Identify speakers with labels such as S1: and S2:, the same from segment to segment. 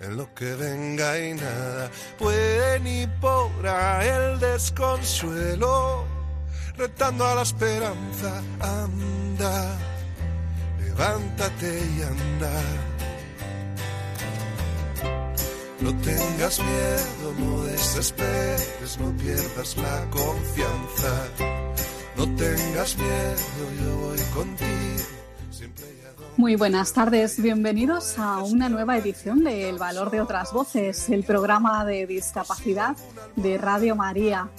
S1: en lo que venga y nada puede ni podrá el desconsuelo, retando a la esperanza, anda, levántate y anda. No tengas miedo, no desesperes, no pierdas la confianza. No tengas miedo, yo voy contigo. Siempre
S2: Muy buenas tardes, bienvenidos a una nueva edición de El Valor de otras Voces, el programa de discapacidad de Radio María.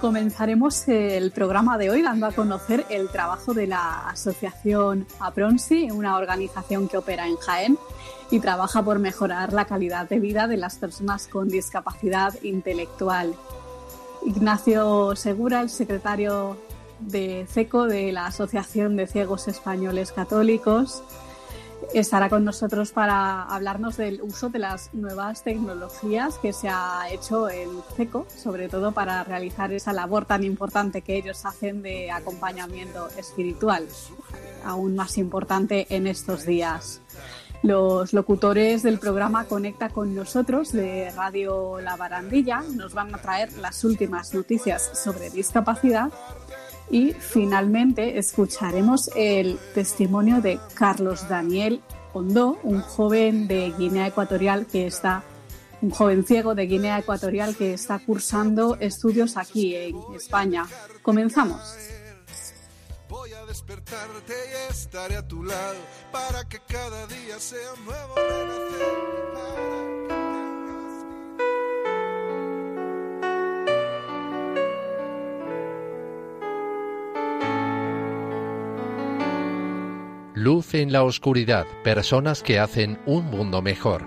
S2: Comenzaremos el programa de hoy dando a conocer el trabajo de la asociación APRONSI, una organización que opera en Jaén y trabaja por mejorar la calidad de vida de las personas con discapacidad intelectual. Ignacio Segura, el secretario de CECO, de la Asociación de Ciegos Españoles Católicos, estará con nosotros para hablarnos del uso de las nuevas tecnologías que se ha hecho en CECO, sobre todo para realizar esa labor tan importante que ellos hacen de acompañamiento espiritual, aún más importante en estos días. Los locutores del programa Conecta con nosotros de Radio La Barandilla nos van a traer las últimas noticias sobre discapacidad y finalmente escucharemos el testimonio de Carlos Daniel Hondo, un joven de Guinea Ecuatorial que está un joven ciego de Guinea Ecuatorial que está cursando estudios aquí en España. Comenzamos.
S1: Voy a despertarte y estaré a tu lado para que cada día sea nuevo renacer.
S3: Luz en la oscuridad, personas que hacen un mundo mejor.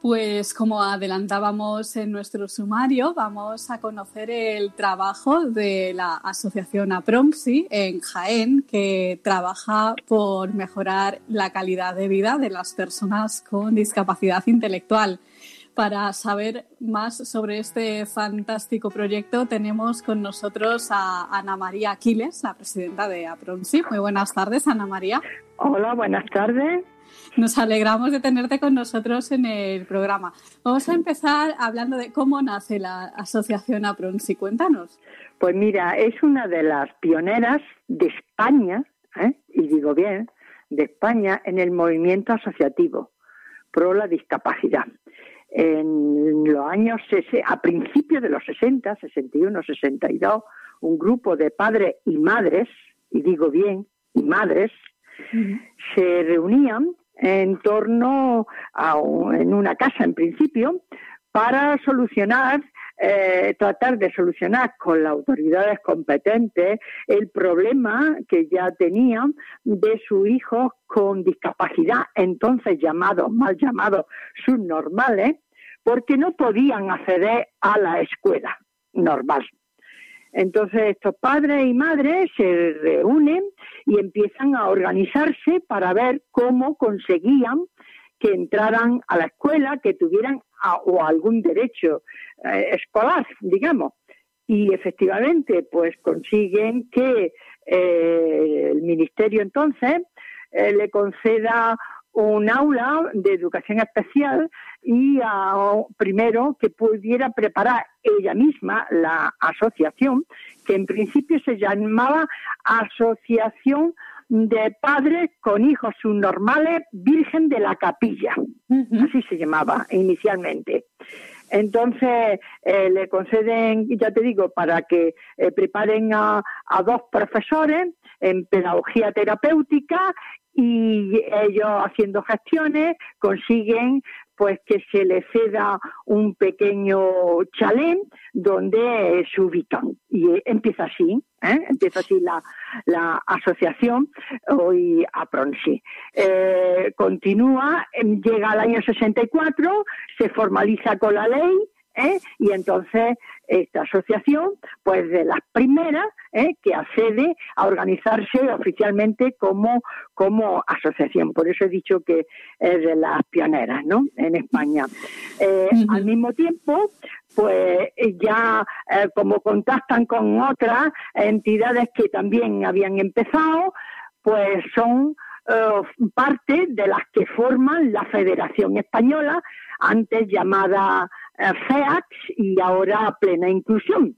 S2: Pues como adelantábamos en nuestro sumario, vamos a conocer el trabajo de la asociación APROMSI en Jaén, que trabaja por mejorar la calidad de vida de las personas con discapacidad intelectual. Para saber más sobre este fantástico proyecto, tenemos con nosotros a Ana María Aquiles, la presidenta de APROMSI. Muy buenas tardes, Ana María.
S4: Hola, buenas tardes.
S2: Nos alegramos de tenerte con nosotros en el programa. Vamos a empezar hablando de cómo nace la asociación APRONSI. Cuéntanos.
S4: Pues mira, es una de las pioneras de España, ¿eh? y digo bien, de España en el movimiento asociativo pro la discapacidad. En los años, a principios de los 60, 61, 62, un grupo de padres y madres, y digo bien, y madres, se reunían en torno a en una casa en principio para solucionar eh, tratar de solucionar con las autoridades competentes el problema que ya tenían de sus hijos con discapacidad, entonces llamados, mal llamados subnormales, porque no podían acceder a la escuela normal. Entonces estos padres y madres se reúnen y empiezan a organizarse para ver cómo conseguían que entraran a la escuela, que tuvieran a- o algún derecho eh, escolar, digamos. Y efectivamente, pues consiguen que eh, el ministerio entonces eh, le conceda un aula de educación especial y a- primero que pudiera preparar ella misma la asociación, que en principio se llamaba Asociación de Padres con Hijos Subnormales Virgen de la Capilla. Así se llamaba inicialmente. Entonces eh, le conceden, ya te digo, para que eh, preparen a, a dos profesores en pedagogía terapéutica y ellos haciendo gestiones consiguen pues que se le ceda un pequeño chalet donde se ubican. Y empieza así, ¿eh? empieza así la, la asociación hoy a Pronsi. Eh, continúa, llega al año 64, se formaliza con la ley, ¿eh? y entonces esta asociación, pues de las primeras ¿eh? que accede a organizarse oficialmente como, como asociación. Por eso he dicho que es de las pioneras ¿no? en España. Eh, al mismo tiempo, pues ya como contactan con otras entidades que también habían empezado, pues son parte de las que forman la Federación Española, antes llamada FEAX y ahora Plena Inclusión.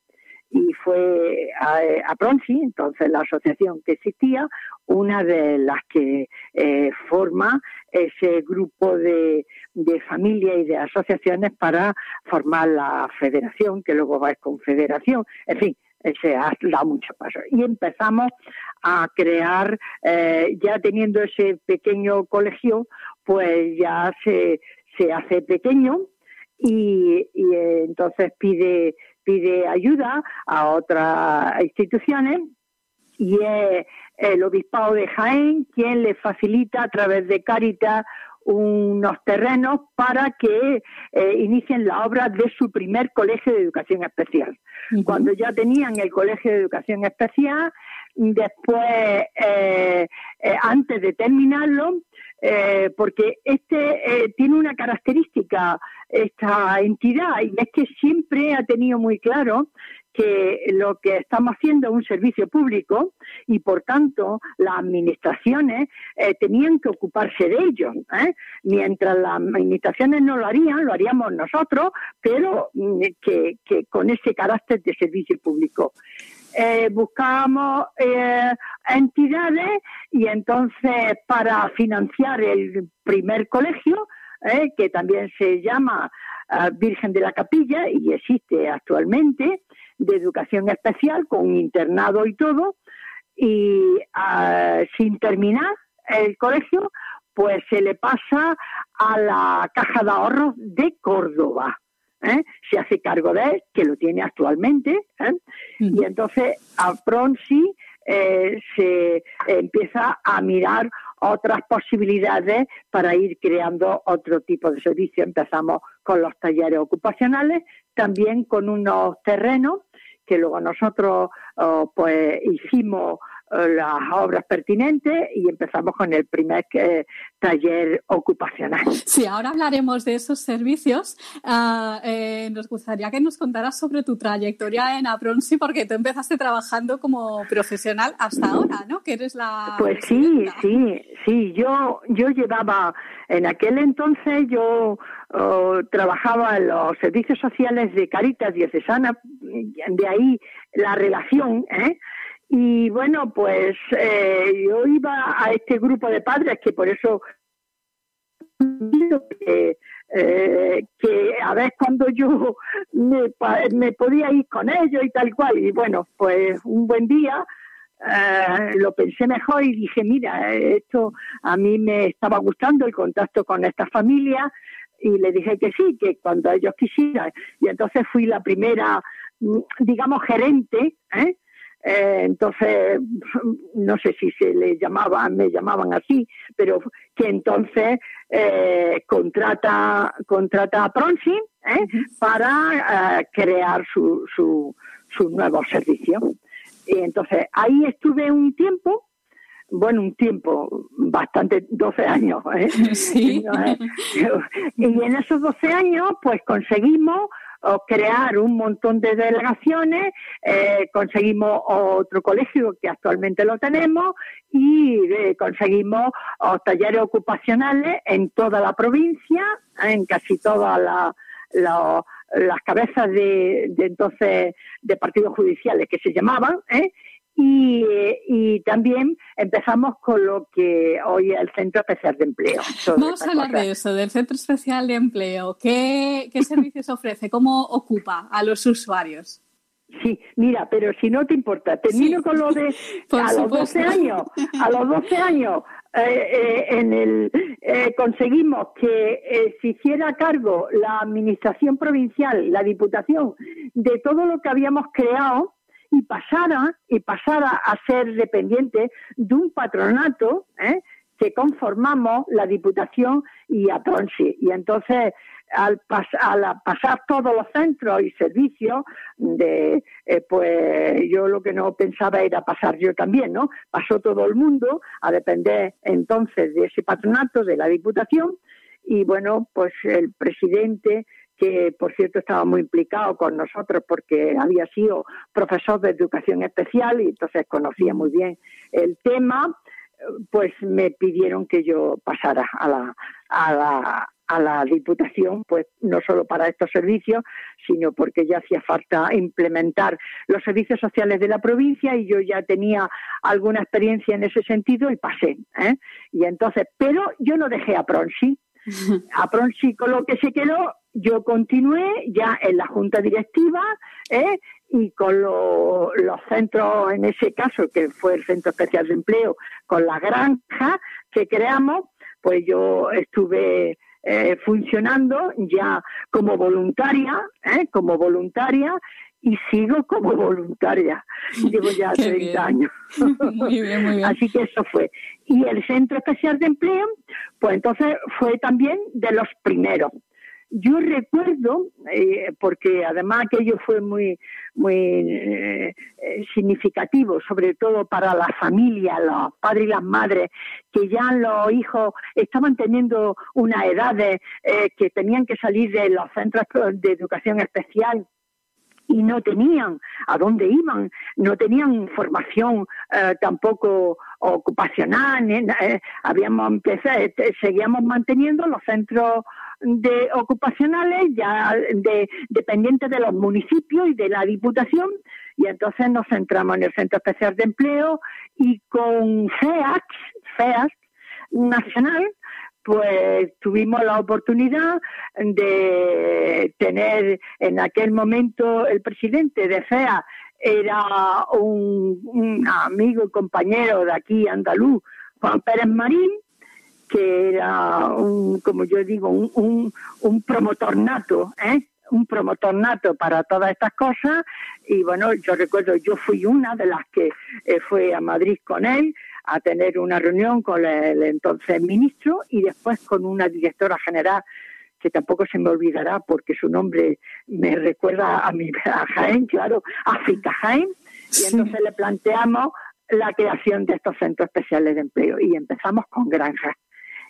S4: Y fue a, Pronsi, entonces la asociación que existía, una de las que eh, forma ese grupo de, de familias y de asociaciones para formar la federación, que luego va a confederación. En fin, se ha dado mucho paso. Y empezamos a crear, eh, ya teniendo ese pequeño colegio, pues ya se, se hace pequeño y, eh, entonces pide, pide ayuda a otras instituciones y es el obispado de Jaén quien le facilita a través de Caritas unos terrenos para que eh, inicien la obra de su primer colegio de educación especial. Cuando ya tenían el colegio de educación especial, después, eh, antes de terminarlo, eh, porque este eh, tiene una característica, esta entidad, y es que siempre ha tenido muy claro que lo que estamos haciendo es un servicio público y por tanto las administraciones eh, tenían que ocuparse de ello. Mientras las administraciones no lo harían, lo haríamos nosotros, pero mm, que con ese carácter de servicio público eh, buscábamos eh, entidades y entonces para financiar el primer colegio, eh, que también se llama eh, Virgen de la Capilla y existe actualmente, de educación especial con internado y todo, y ah, sin terminar el colegio, pues se le pasa a la Caja de Ahorros de Córdoba. ¿Eh? se hace cargo de él, que lo tiene actualmente, ¿eh? y entonces a Pronsi eh, se empieza a mirar otras posibilidades para ir creando otro tipo de servicio. Empezamos con los talleres ocupacionales, también con unos terrenos que luego nosotros oh, pues hicimos las obras pertinentes y empezamos con el primer eh, taller ocupacional.
S2: Sí, ahora hablaremos de esos servicios. Ah, eh, nos gustaría que nos contaras sobre tu trayectoria en Apronsi, porque tú empezaste trabajando como profesional hasta ahora, ¿no? Que eres la.
S4: Pues sí, sí, sí. Yo, yo llevaba, en aquel entonces yo oh, trabajaba en los servicios sociales de Caritas Diocesana, de ahí la relación, ¿eh? Y bueno, pues eh, yo iba a este grupo de padres que por eso que, eh, a ver cuando yo me, me, podía ir con ellos y tal cual. Y bueno, pues un buen día eh, lo pensé mejor y dije, mira, esto a mí me estaba gustando el contacto con esta familia y le dije que sí, que cuando ellos quisieran. Y entonces fui la primera, mm, digamos, gerente, ¿eh? Eh, entonces, no sé si se le llamaban, me llamaban así, pero que entonces eh, contrata, contrata a Pronsi ¿eh? para crear su, su, su nuevo servicio. Y entonces ahí estuve un tiempo, bueno, un tiempo, bastante, 12 años. ¿Sí? y en esos 12 años, pues conseguimos crear un montón de delegaciones, eh, conseguimos otro colegio que actualmente lo tenemos y eh, conseguimos talleres ocupacionales en toda la provincia, en casi todas las cabezas de, de, entonces de partidos judiciales que se llamaban, ¿eh? Y, también empezamos con lo que hoy es el Centro Especial de Empleo.
S2: Vamos a hablar de eso, del Centro Especial de Empleo. ¿Qué, servicios ofrece? ¿Cómo ocupa a los usuarios?
S4: Sí, mira, pero si no te importa, termino con lo de a los 12 años, a los 12 años eh, en el, conseguimos que se hiciera cargo la administración provincial, la diputación, de todo lo que habíamos creado y pasara y pasara a ser dependiente de un patronato ¿eh? que conformamos la Diputación y Atronsi. Y entonces, al, al, pasar todos los centros y servicios, de, eh, pues yo lo que no pensaba era pasar yo también, ¿no? Pasó todo el mundo a depender entonces de ese patronato de la Diputación y bueno, pues el presidente que por cierto estaba muy implicado con nosotros porque había sido profesor de educación especial y entonces conocía muy bien el tema, pues me pidieron que yo pasara a la, a la, a la Diputación, pues no solo para estos servicios, sino porque ya hacía falta implementar los servicios sociales de la provincia y yo ya tenía alguna experiencia en ese sentido y pasé. ¿eh? Y entonces, pero yo no dejé a Pronsi. A Pronsi con lo que se quedó yo continué ya en la junta directiva ¿eh? y con los centros, en ese caso, que fue el Centro Especial de Empleo, con la granja que creamos, pues yo estuve eh, funcionando ya como voluntaria, ¿eh? como voluntaria y sigo como voluntaria. Llevo ya 30 años. muy bien, muy bien. Así que eso fue. Y el Centro Especial de Empleo, pues entonces fue también de los primeros. Yo recuerdo, eh, porque además aquello fue muy, muy eh, significativo, sobre todo para la familia, los padres y las madres, que ya los hijos estaban teniendo una edad de, eh, que tenían que salir de los centros de educación especial y no tenían a dónde iban, no tenían formación tampoco ocupacional, habíamos empezado, seguíamos manteniendo los centros de ocupacionales ya de, dependientes de los municipios y de la Diputación y entonces nos centramos en el Centro Especial de Empleo y con FEAX, FEAX nacional, pues tuvimos la oportunidad de tener en aquel momento el presidente de FEA era un, un amigo y compañero de aquí andaluz, Juan Pérez Marín, que era, un, como yo digo, un, un, un promotor nato, ¿eh? un promotor nato para todas estas cosas y bueno, yo recuerdo, yo fui una de las que eh, fue a Madrid con él a tener una reunión con el entonces ministro y después con una directora general que tampoco se me olvidará porque su nombre me recuerda a mi a Jaén, claro, África Jaén, y entonces le planteamos la creación de estos centros especiales de empleo y empezamos con granjas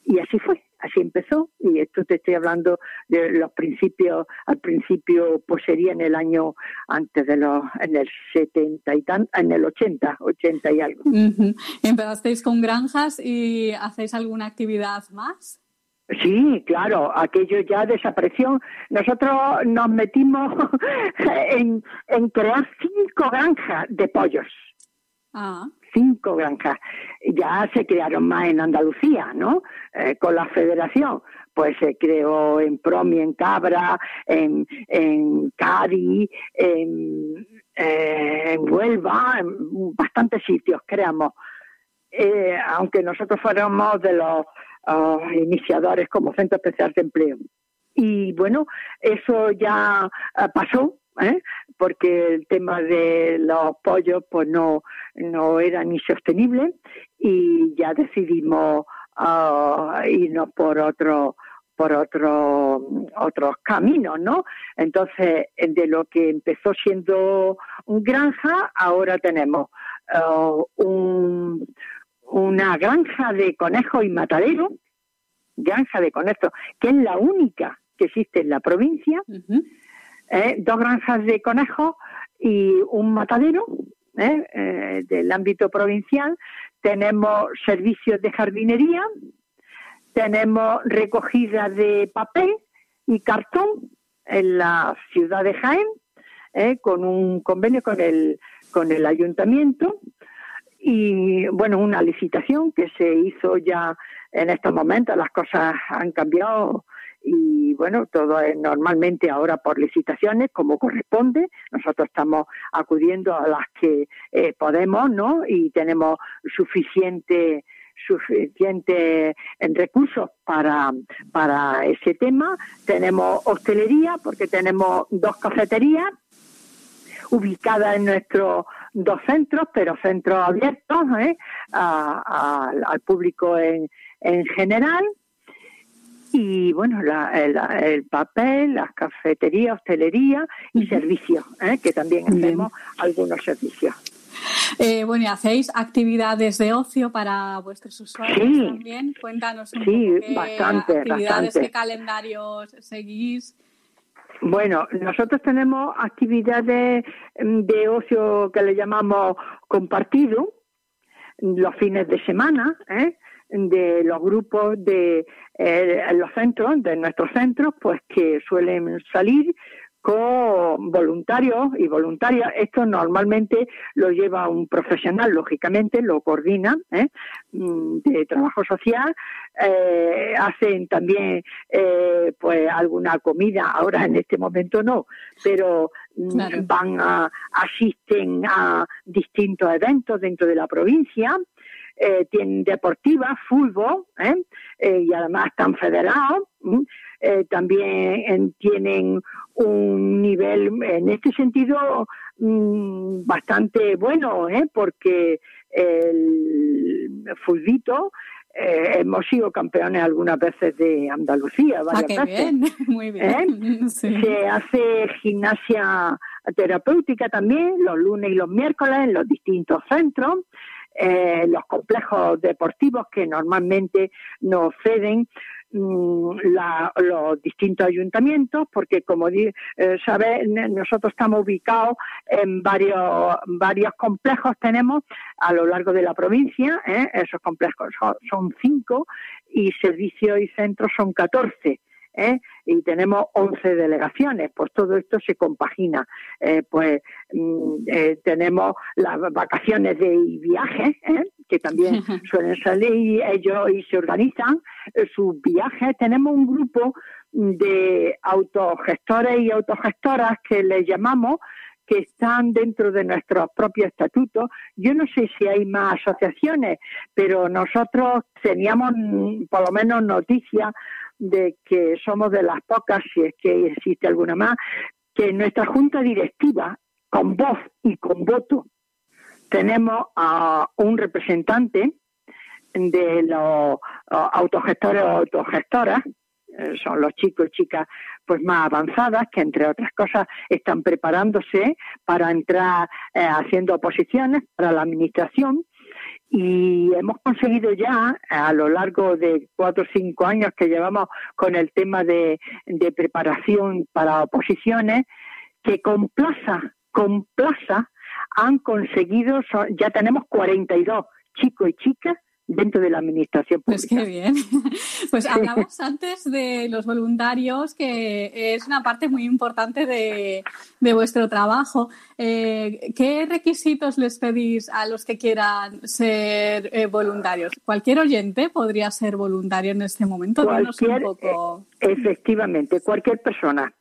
S4: y así fue, así empezó. Y esto te estoy hablando de los principios, al principio pues sería en el año antes de los, en el 70 y tan, en el 80, 80 y algo.
S2: ¿Empezasteis con granjas y hacéis alguna actividad más?
S4: Sí, claro, aquello ya desapareció. Nosotros nos metimos en, en crear cinco granjas de pollos. Ah cinco granjas. Ya se crearon más en Andalucía, ¿no? Eh, con la federación. Pues se creó en Promi, en Cabra, en, en Cádiz, en, eh, Huelva, en bastantes sitios, creamos. Eh, aunque nosotros fuéramos de los ah, iniciadores como Centro Especial de Empleo. Y bueno, eso ya pasó, ¿eh? porque el tema de los pollos pues no, no era ni sostenible y ya decidimos uh, irnos por otro por otro, otros caminos, ¿no? Entonces, de lo que empezó siendo granja, ahora tenemos uh, un, una granja de conejos y matadero, granja de conejos, que es la única que existe en la provincia, ¿eh? dos granjas de conejos y un matadero ¿eh? Eh, del ámbito provincial. Tenemos servicios de jardinería, tenemos recogida de papel y cartón en la ciudad de Jaén, con un convenio con el, con el ayuntamiento y bueno, una licitación que se hizo ya en estos momentos, las cosas han cambiado y bueno, todo es normalmente ahora por licitaciones como corresponde. Nosotros estamos acudiendo a las que eh, podemos, ¿no? Y tenemos suficiente suficientes recursos para, para ese tema. Tenemos hostelería porque tenemos dos cafeterías ubicadas en nuestros dos centros, pero centros abiertos ¿eh? al público en, en general y bueno, el, papel, las cafeterías, hostelería y servicios, ¿eh? que también hacemos algunos servicios.
S2: Eh, bueno, ¿y hacéis actividades de ocio para vuestros usuarios también? Cuéntanos un
S4: sí,
S2: poco qué
S4: bastante,
S2: actividades, qué calendarios seguís.
S4: Bueno, nosotros tenemos actividades mm, de ocio que le llamamos compartido los fines de semana, ¿eh? De los grupos de eh, los centros, de nuestros centros, pues que suelen salir con voluntarios y voluntarias. Esto normalmente lo lleva un profesional, lógicamente, lo coordina, ¿eh? Mm, de trabajo social. Eh, hacen también eh, pues alguna comida, ahora en este momento no, pero mm, van a, asisten a distintos eventos dentro de la provincia eh, tienen deportiva, fútbol, ¿eh? Eh, y además están federados. también tienen un nivel, en este sentido, mm, bastante bueno, porque el fulbito hemos sido campeones algunas veces de Andalucía,
S2: varias ah,
S4: veces.
S2: Bien. Muy bien.
S4: Se hace gimnasia terapéutica también los lunes y los miércoles en los distintos centros eh, los complejos deportivos que normalmente nos ceden mm, los distintos ayuntamientos, porque como eh, nosotros estamos ubicados en varios, varios complejos, tenemos a lo largo de la provincia, ¿eh? esos complejos son, son, cinco y servicios y centros son catorce. ¿eh? Y tenemos 11 delegaciones, pues todo esto se compagina. Eh, pues mm, eh, tenemos las vacaciones de viajes, que también suelen salir ellos y se organizan sus viajes. Tenemos un grupo de autogestores y autogestoras que les llamamos, que están dentro de nuestros propios estatutos. Yo no sé si hay más asociaciones, pero nosotros teníamos mm, por lo menos noticias de que somos de las pocas, si es que existe alguna más, que en nuestra junta directiva, con voz y con voto, tenemos a un representante de los autogestores o autogestoras, eh, son los chicos y chicas pues más avanzadas que entre otras cosas están preparándose para entrar eh, haciendo oposiciones para la administración y hemos conseguido ya a lo largo de cuatro o cinco años que llevamos con el tema de, preparación para oposiciones que con plaza, con plaza han conseguido, ya tenemos 42 chicos y chicas dentro de la administración
S2: pues pública. Pues qué bien. Pues hablamos antes de los voluntarios, que es una parte muy importante de, vuestro trabajo. Eh, ¿Qué requisitos les pedís a los que quieran ser eh, voluntarios? Cualquier oyente podría ser voluntario en este momento.
S4: Cualquier, un poco... Eh, efectivamente, cualquier persona.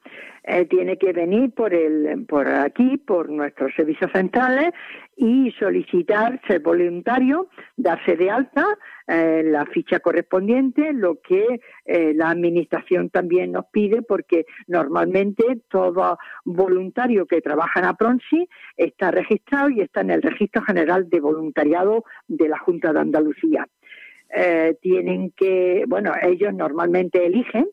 S4: tiene que venir por el por aquí por nuestros servicios centrales y solicitar ser voluntario, darse de alta eh, la ficha correspondiente, lo que eh, la Administración también nos pide, porque normalmente todo voluntario que trabaja en APRONSI está registrado y está en el Registro General de Voluntariado de la Junta de Andalucía. Eh, tienen que, bueno, ellos normalmente eligen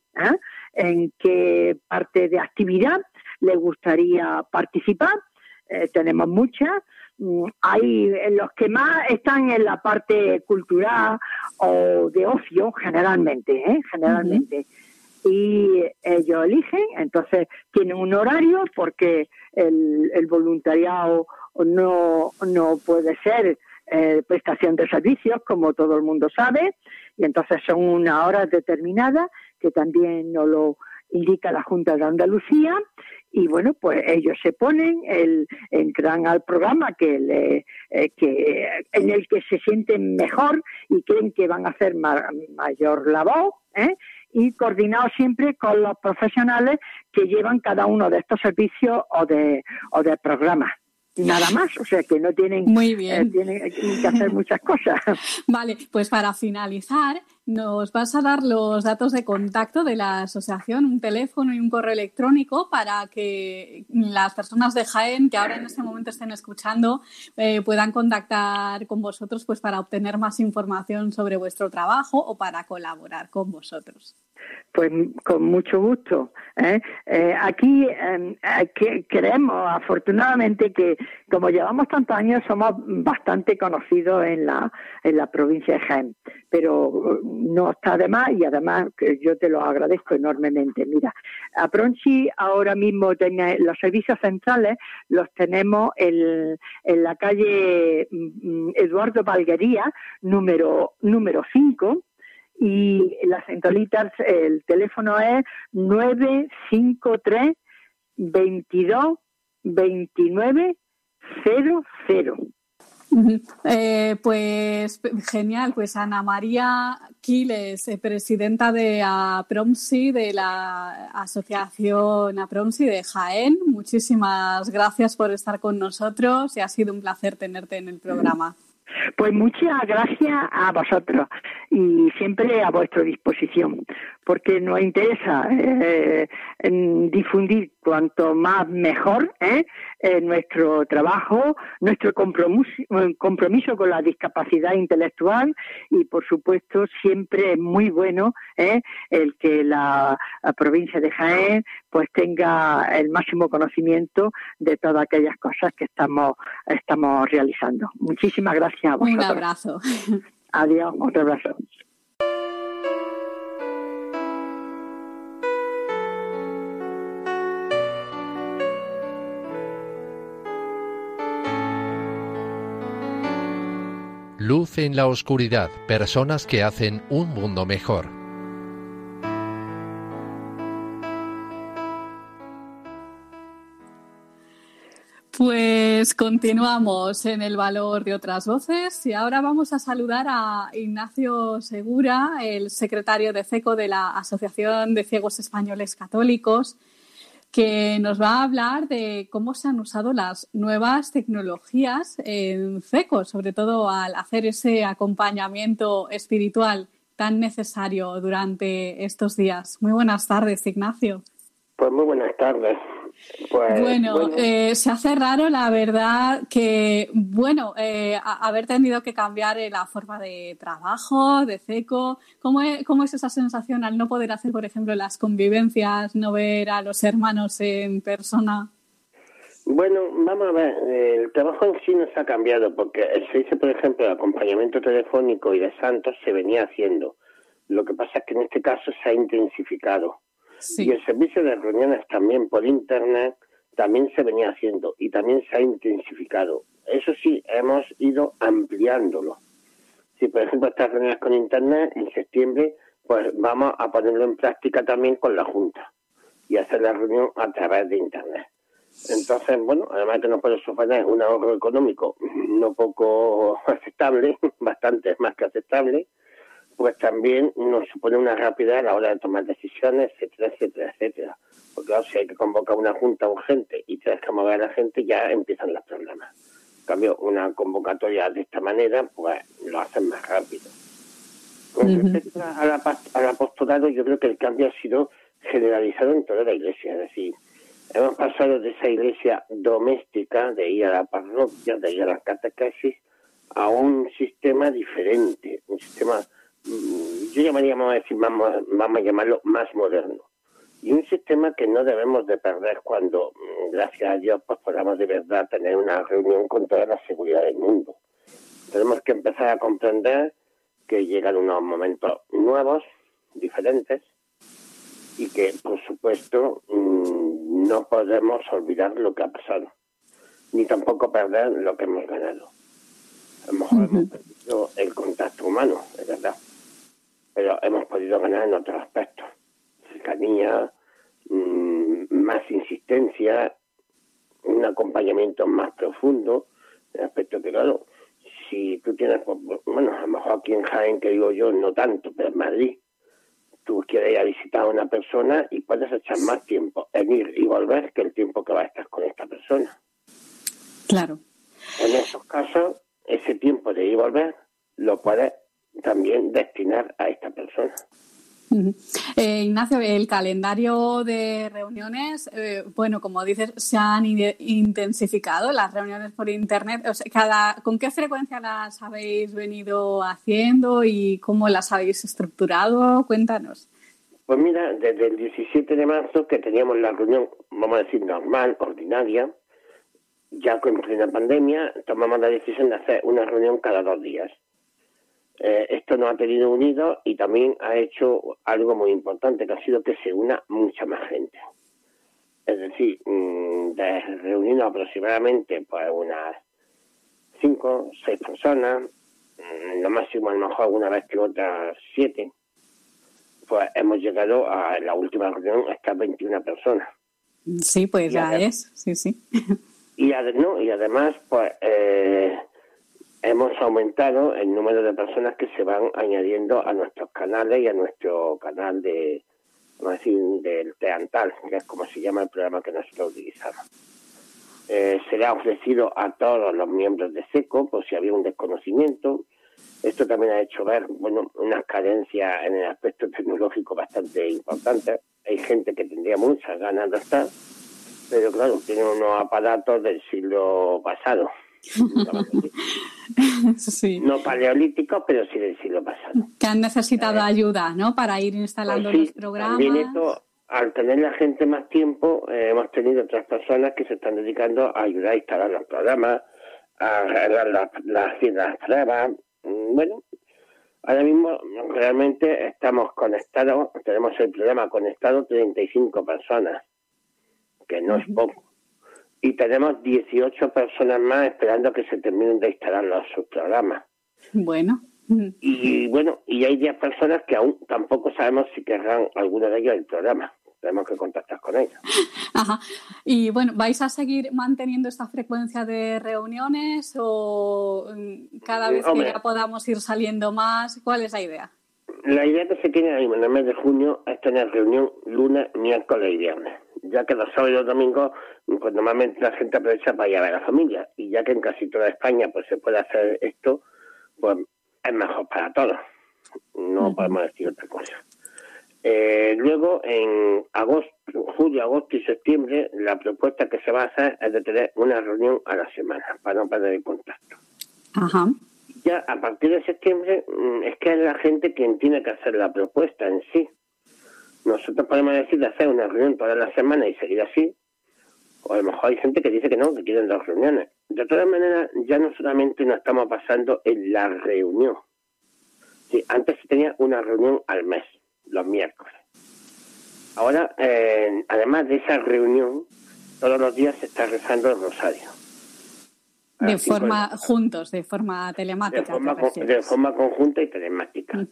S4: en qué parte de actividad les gustaría participar. tenemos muchas, hay los que más están en la parte cultural o de ocio generalmente, ¿eh? generalmente. Y ellos eligen, entonces tienen un horario porque el, el voluntariado no, no puede ser eh, prestación de servicios, como todo el mundo sabe, y entonces son unas horas determinadas que también nos lo indica la Junta de Andalucía y bueno, pues ellos se ponen, el, entran al programa que, le, eh, que en el que se sienten mejor y creen que van a hacer mayor labor, ¿eh? y coordinado siempre con los profesionales que llevan cada uno de estos servicios o de, o de programas. nada más, o sea que no tienen,
S2: Muy bien.
S4: eh, tienen que hacer muchas cosas.
S2: Vale, pues para finalizar, nos vas a dar los datos de contacto de la asociación, un teléfono y un correo electrónico para que las personas de Jaén que ahora en este momento estén escuchando eh, puedan contactar con vosotros pues para obtener más información sobre vuestro trabajo o para colaborar con vosotros.
S4: Pues con mucho gusto. ¿eh? Eh, aquí eh, que, creemos, afortunadamente, que como llevamos tantos años, somos bastante conocidos en la, en la provincia de Jaén. Pero no está de más y además yo te lo agradezco enormemente. Mira, a Pronchi ahora mismo los servicios centrales los tenemos en, en la calle mm, Eduardo Valguería, número, número 5 y las centralitas, el teléfono es 953 22 29 00.
S2: Eh, pues genial, pues Ana María Quiles, eh, presidenta de APROMSI, de la Asociación APROMSI de Jaén. Muchísimas gracias por estar con nosotros y ha sido un placer tenerte en el programa.
S4: Pues muchas gracias a vosotros y siempre a vuestra disposición, porque nos interesa eh, difundir cuanto más mejor ¿eh? eh, nuestro trabajo, nuestro compromiso, compromiso, con la discapacidad intelectual y, por supuesto, siempre es muy bueno ¿eh? el que la, la, provincia de Jaén pues tenga el máximo conocimiento de todas aquellas cosas que estamos, estamos realizando. Muchísimas gracias a vosotros.
S2: Un abrazo.
S4: Adiós, otro abrazo.
S3: Luz en la oscuridad, personas que hacen un mundo mejor.
S2: Pues continuamos en el valor de otras voces y ahora vamos a saludar a Ignacio Segura, el secretario de CECO de la Asociación de Ciegos Españoles Católicos, que nos va a hablar de cómo se han usado las nuevas tecnologías en CECO, sobre todo al hacer ese acompañamiento espiritual tan necesario durante estos días. Muy buenas tardes, Ignacio.
S5: Pues muy buenas tardes.
S2: Pues, bueno, bueno. Eh, se hace raro, la verdad, que, bueno, eh, a, haber tenido que cambiar eh, la forma de trabajo, de CECO. ¿Cómo es, ¿Cómo es esa sensación al no poder hacer, por ejemplo, las convivencias, no ver a los hermanos en persona?
S5: Bueno, vamos a ver, el trabajo en sí no se ha cambiado porque el servicio, por ejemplo, de acompañamiento telefónico y de santos se venía haciendo. Lo que pasa es que en este caso se ha intensificado. Y el servicio de reuniones también por Internet también se venía haciendo y también se ha intensificado. Eso sí, hemos ido ampliándolo. Si, por ejemplo, estas reuniones con Internet en septiembre, pues vamos a ponerlo en práctica también con la Junta y hacer la reunión a través de Internet. Entonces, bueno, además que nos puede suponer un ahorro económico no poco aceptable, bastante más que aceptable, pues también nos supone una rapidez a la hora de tomar decisiones, etcétera, etcétera, etcétera. Porque claro, si hay que convocar una junta urgente y tienes que mover a la gente, ya empiezan los problemas. En cambio, una convocatoria de esta manera, pues lo hacen más rápido. Con uh -huh. respecto al, al apostolado, yo creo que el cambio ha sido generalizado en toda la iglesia. Es decir, hemos pasado de esa iglesia doméstica, de ir a la parroquia, de ir a la catequesis, a un sistema diferente, un sistema yo llamaría, vamos a decir, vamos, vamos a llamarlo más moderno. Y un sistema que no debemos de perder cuando, gracias a Dios, pues podamos de verdad tener una reunión con toda la seguridad del mundo. Tenemos que empezar a comprender que llegan unos momentos nuevos, diferentes, y que, por supuesto, no podemos olvidar lo que ha pasado, ni tampoco perder lo que hemos ganado. A lo mejor uh -huh. hemos perdido el contacto humano, es verdad pero hemos podido ganar en otros aspectos. Cercanía, mmm, más insistencia, un acompañamiento más profundo, en aspecto que, claro, si tú tienes, bueno, a lo mejor aquí en Jaén, que digo yo, no tanto, pero en Madrid, tú quieres ir a visitar a una persona y puedes echar más tiempo en ir y volver que el tiempo que va a estar con esta persona.
S2: Claro.
S5: En esos casos, ese tiempo de ir y volver lo puedes también destinar a esta persona.
S2: Eh, Ignacio, el calendario de reuniones, eh, bueno, como dices, se han intensificado las reuniones por Internet. cada, ¿Con qué frecuencia las habéis venido haciendo y cómo las habéis estructurado? Cuéntanos.
S5: Pues mira, desde el 17 de marzo que teníamos la reunión, vamos a decir, normal, ordinaria, ya con plena pandemia, tomamos la decisión de hacer una reunión cada dos días. Eh, esto nos ha tenido unidos y también ha hecho algo muy importante, que ha sido que se una mucha más gente. Es decir, mm, de reunirnos aproximadamente pues unas cinco, seis personas, mm, lo máximo a lo mejor alguna vez que otras siete, pues hemos llegado a la última reunión hasta 21 personas.
S2: Sí, pues ya es, sí, sí.
S5: Y, no, y además, pues eh, hemos aumentado el número de personas que se van añadiendo a nuestros canales y a nuestro canal de, vamos a del Teantal, que es como se llama el programa que nosotros utilizamos. Eh, se le ha ofrecido a todos los miembros de SECO por si había un desconocimiento. Esto también ha hecho ver, bueno, unas carencias en el aspecto tecnológico bastante importantes. Hay gente que tendría muchas ganas de estar, pero claro, tiene unos aparatos del siglo pasado. No paleolítico, pero sí del siglo pasado.
S2: Que han necesitado eh, ayuda, ¿no? Para ir instalando pues los programas.
S5: al tener la gente más tiempo, eh, hemos tenido otras personas que se están dedicando a ayudar a instalar los programas, a arreglar las, las, pruebas. Mm, bueno, ahora mismo realmente estamos conectados, tenemos el programa conectado 35 personas, que no es poco y tenemos 18 personas más esperando que se terminen de instalar los subprogramas.
S2: Bueno.
S5: Y bueno, y hay 10 personas que aún tampoco sabemos si querrán alguno de ellos el programa. Tenemos que contactar con ellos.
S2: Ajá. Y bueno, ¿vais a seguir manteniendo esta frecuencia de reuniones o mm, cada vez que ya podamos ir saliendo más? ¿Cuál es la idea?
S5: La idea que se tiene ahí en el mes de junio es tener reunión lunes, miércoles y viernes ya que los sábados y los domingos, pues normalmente la gente aprovecha para ir a ver a la familia, y ya que en casi toda España pues se puede hacer esto, pues es mejor para todos. No podemos decir otra cosa. Eh, luego, en agosto, julio, agosto y septiembre, la propuesta que se va a hacer es de tener una reunión a la semana para no perder el contacto.
S2: Ajá.
S5: Ya a partir de septiembre mm, es que es la gente quien tiene que hacer la propuesta en sí. Nosotros podemos decir de hacer una reunión toda la semana y seguir así, o a lo mejor hay gente que dice que no, que quieren dos reuniones. De todas maneras, ya no solamente nos estamos pasando en la reunión. Sí, antes se tenía una reunión al mes, los miércoles. Ahora, eh, además de esa reunión, todos los días se está rezando el rosario.
S2: De forma, juntos, de forma telemática.
S5: De forma, conjunta y telemática.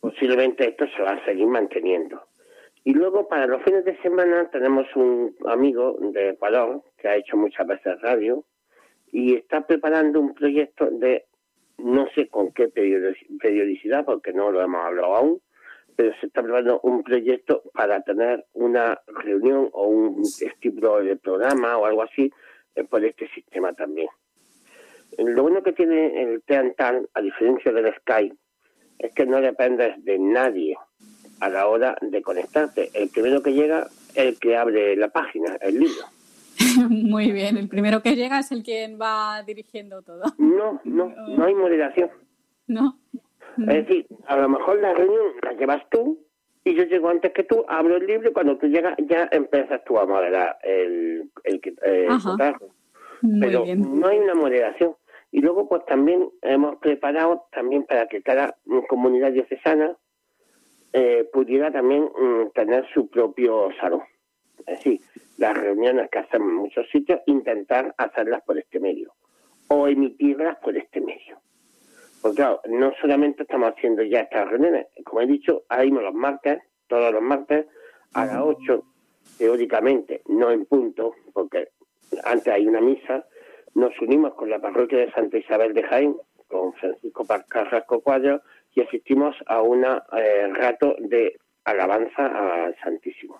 S5: Posiblemente esto se va a seguir manteniendo. Y luego para los fines de semana tenemos un amigo de Ecuador que ha hecho muchas veces radio y está preparando un proyecto de no sé con qué periodicidad porque no lo hemos hablado aún, pero se está preparando un proyecto para tener una reunión o un estilo de programa o algo así eh, por este sistema también. Lo bueno que tiene el Teantal, a diferencia del Skype, es que no dependes de nadie a la hora de conectarte. El primero que llega es el que abre la página, el libro.
S2: Muy bien, el primero que llega es el quien va dirigiendo todo.
S5: No, no, no hay moderación.
S2: No.
S5: Es decir, a lo mejor la reunión la llevas tú y yo llego antes que tú, abro el libro y cuando tú llegas ya empiezas tú a moderar el, el, Pero no hay una moderación. Y luego pues también hemos preparado también para que cada comunidad diocesana eh, pudiera también mm, tener su propio salón. Es decir, las reuniones que hacemos en muchos sitios, intentar hacerlas por este medio o emitirlas por este medio. Porque claro, no solamente estamos haciendo ya estas reuniones, como he dicho, ahí los martes, todos los martes, a las 8, teóricamente, no en punto, porque antes hay una misa, nos unimos con la parroquia de Santa Isabel de Jaén, con Francisco Carrasco Cuadro, y asistimos a un eh, rato de alabanza al Santísimo.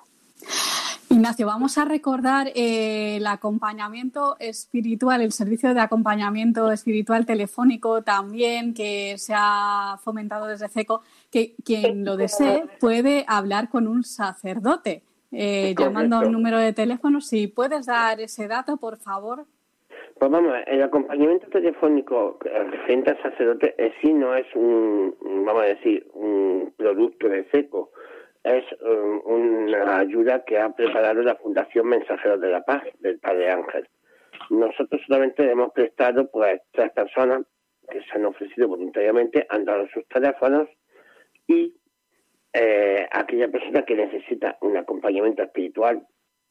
S2: Ignacio, vamos a recordar eh, el acompañamiento espiritual, el servicio de acompañamiento espiritual telefónico también que se ha fomentado desde CECO, que quien lo desee puede hablar con un sacerdote eh, llamando a un número de teléfono. Si puedes dar ese dato, por favor.
S5: Pues vamos, el acompañamiento telefónico referente al sacerdote en sí no es un, vamos a decir, un producto de seco, es um, una ayuda que ha preparado la Fundación Mensajeros de la Paz del Padre Ángel. Nosotros solamente hemos prestado, pues, tres personas que se han ofrecido voluntariamente, han dado sus teléfonos y eh, aquella persona que necesita un acompañamiento espiritual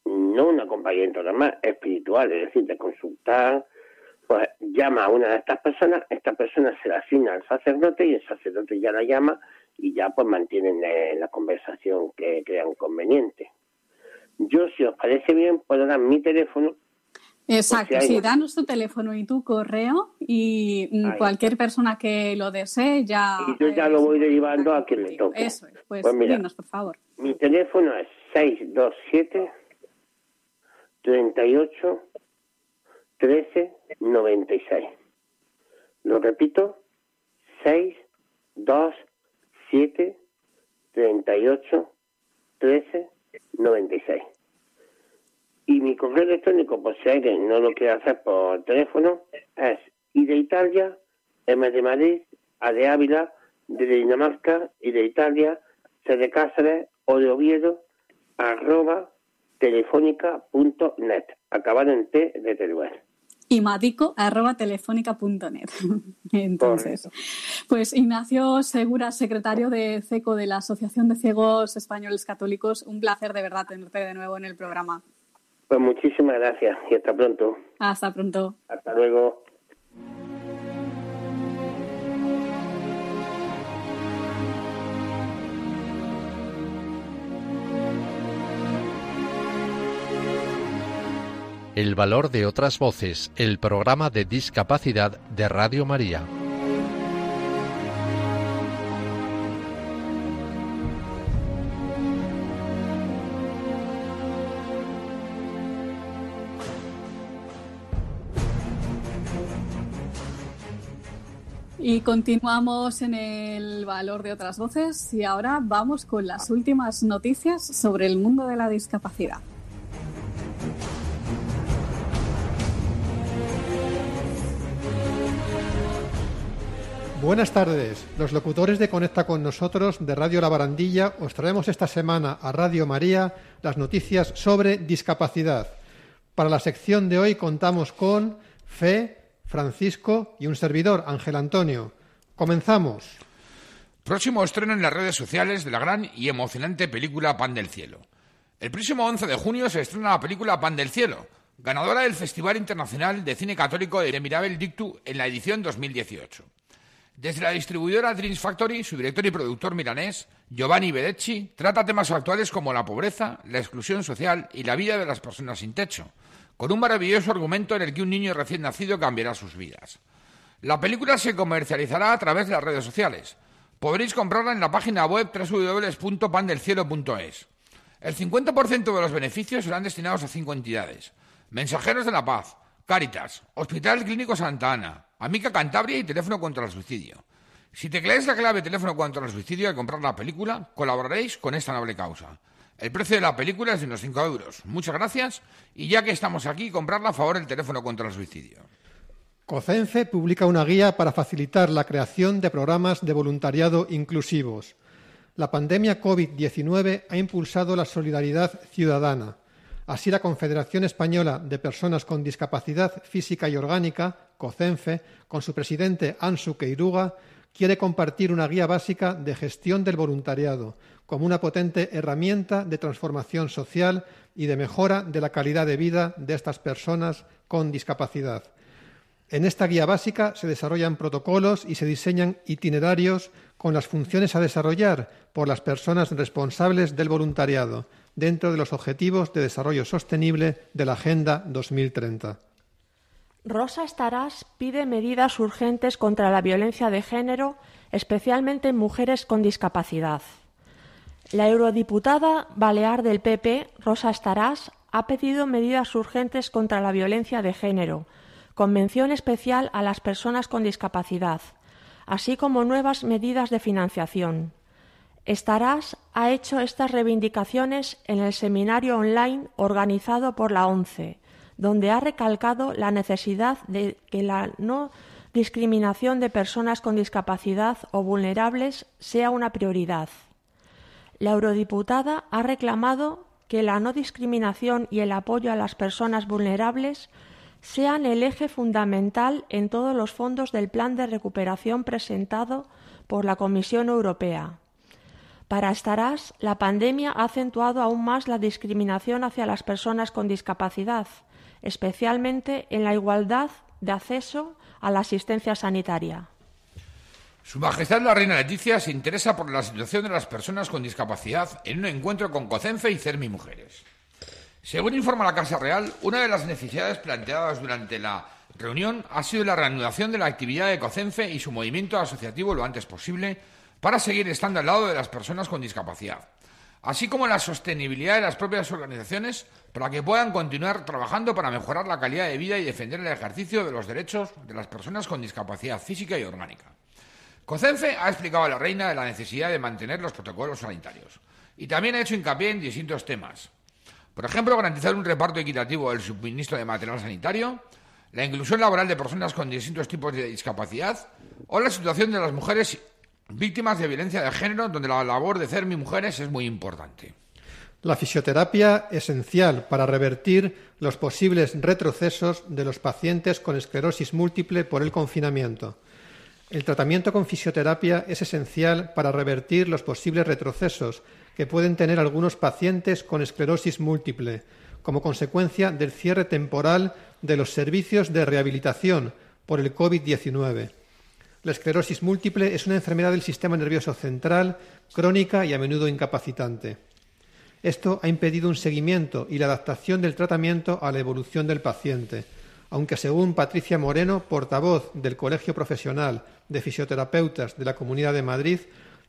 S5: no un acompañamiento más espiritual, es decir, de consultar, pues llama a una de estas personas, esta persona se la asigna al sacerdote y el sacerdote ya la llama y ya pues mantienen eh, la conversación que crean conveniente. Yo, si os parece bien, puedo dar mi teléfono.
S2: Exacto, sí, danos tu teléfono y tu correo y mm, cualquier persona que lo desee ya...
S5: Y yo ya lo voy derivando a quien le toque.
S2: Eso es, pues, pues por favor.
S5: Mi teléfono es 627 38 13 96. Lo repito, 6 2 7 38 13 96. Y mi correo electrónico, por si alguien no lo quiere hacer por teléfono, es I de Italia, M de Madrid, A de Ávila, D de Dinamarca, I de Italia, C de Cáceres, O de Oviedo, arroba telefónica.net, acabado en T de Teruel.
S2: Y madico arroba telefónica.net. Entonces, pues Ignacio Segura, secretario de CECO de la Asociación de Ciegos Españoles Católicos, un placer de verdad tenerte de nuevo en el programa.
S5: Pues muchísimas gracias y hasta pronto.
S2: Hasta pronto.
S5: Hasta luego.
S3: El valor de otras voces, el programa de discapacidad de Radio María.
S2: Y continuamos en el valor de otras voces y ahora vamos con las últimas noticias sobre el mundo de la discapacidad.
S6: Buenas tardes. Los locutores de Conecta con nosotros de Radio La Barandilla os traemos esta semana a Radio María las noticias sobre discapacidad. Para la sección de hoy contamos con Fe, Francisco y un servidor, Ángel Antonio. Comenzamos.
S7: Próximo estreno en las redes sociales de la gran y emocionante película Pan del Cielo. El próximo 11 de junio se estrena la película Pan del Cielo, ganadora del Festival Internacional de Cine Católico de Mirabel Dictu en la edición 2018. Desde la distribuidora Dreams Factory, su director y productor milanés, Giovanni Bedecci, trata temas actuales como la pobreza, la exclusión social y la vida de las personas sin techo, con un maravilloso argumento en el que un niño recién nacido cambiará sus vidas. La película se comercializará a través de las redes sociales. Podréis comprarla en la página web www.pandelcielo.es. El 50% de los beneficios serán destinados a cinco entidades. Mensajeros de la Paz, Cáritas, Hospital Clínico Santa Ana, Amica Cantabria y Teléfono contra el Suicidio. Si tecleáis la clave Teléfono contra el Suicidio al comprar la película, colaboraréis con esta noble causa. El precio de la película es de unos 5 euros. Muchas gracias y ya que estamos aquí, comprarla a favor del Teléfono contra el Suicidio.
S6: COCENFE publica una guía para facilitar la creación de programas de voluntariado inclusivos. La pandemia COVID-19 ha impulsado la solidaridad ciudadana Así, la Confederación Española de Personas con Discapacidad Física y Orgánica, COCENFE, con su presidente Ansu Queiruga, quiere compartir una guía básica de gestión del voluntariado como una potente herramienta de transformación social y de mejora de la calidad de vida de estas personas con discapacidad. En esta guía básica se desarrollan protocolos y se diseñan itinerarios con las funciones a desarrollar por las personas responsables del voluntariado, dentro de los Objetivos de Desarrollo Sostenible de la Agenda 2030.
S8: Rosa Estarás pide medidas urgentes contra la violencia de género, especialmente en mujeres con discapacidad. La eurodiputada balear del PP, Rosa Estarás, ha pedido medidas urgentes contra la violencia de género, con mención especial a las personas con discapacidad, así como nuevas medidas de financiación. Estarás ha hecho estas reivindicaciones en el seminario online organizado por la ONCE, donde ha recalcado la necesidad de que la no discriminación de personas con discapacidad o vulnerables sea una prioridad. La eurodiputada ha reclamado que la no discriminación y el apoyo a las personas vulnerables sean el eje fundamental en todos los fondos del plan de recuperación presentado por la Comisión Europea. Para Estarás, la pandemia ha acentuado aún más la discriminación hacia las personas con discapacidad, especialmente en la igualdad de acceso a la asistencia sanitaria.
S7: Su Majestad la Reina Leticia se interesa por la situación de las personas con discapacidad en un encuentro con COCENFE y CERMI Mujeres. Según informa la Casa Real, una de las necesidades planteadas durante la reunión ha sido la reanudación de la actividad de COCENFE y su movimiento asociativo lo antes posible para seguir estando al lado de las personas con discapacidad, así como la sostenibilidad de las propias organizaciones para que puedan continuar trabajando para mejorar la calidad de vida y defender el ejercicio de los derechos de las personas con discapacidad física y orgánica. COCENFE ha explicado a la reina la necesidad de mantener los protocolos sanitarios y también ha hecho hincapié en distintos temas. Por ejemplo, garantizar un reparto equitativo del suministro de material sanitario, la inclusión laboral de personas con distintos tipos de discapacidad o la situación de las mujeres víctimas de violencia de género, donde la labor de CERMI Mujeres es muy importante.
S6: La fisioterapia esencial para revertir los posibles retrocesos de los pacientes con esclerosis múltiple por el confinamiento. El tratamiento con fisioterapia es esencial para revertir los posibles retrocesos que pueden tener algunos pacientes con esclerosis múltiple, como consecuencia del cierre temporal de los servicios de rehabilitación por el COVID-19. La esclerosis múltiple es una enfermedad del sistema nervioso central, crónica y a menudo incapacitante. Esto ha impedido un seguimiento y la adaptación del tratamiento a la evolución del paciente aunque según Patricia Moreno, portavoz del Colegio Profesional de Fisioterapeutas de la Comunidad de Madrid,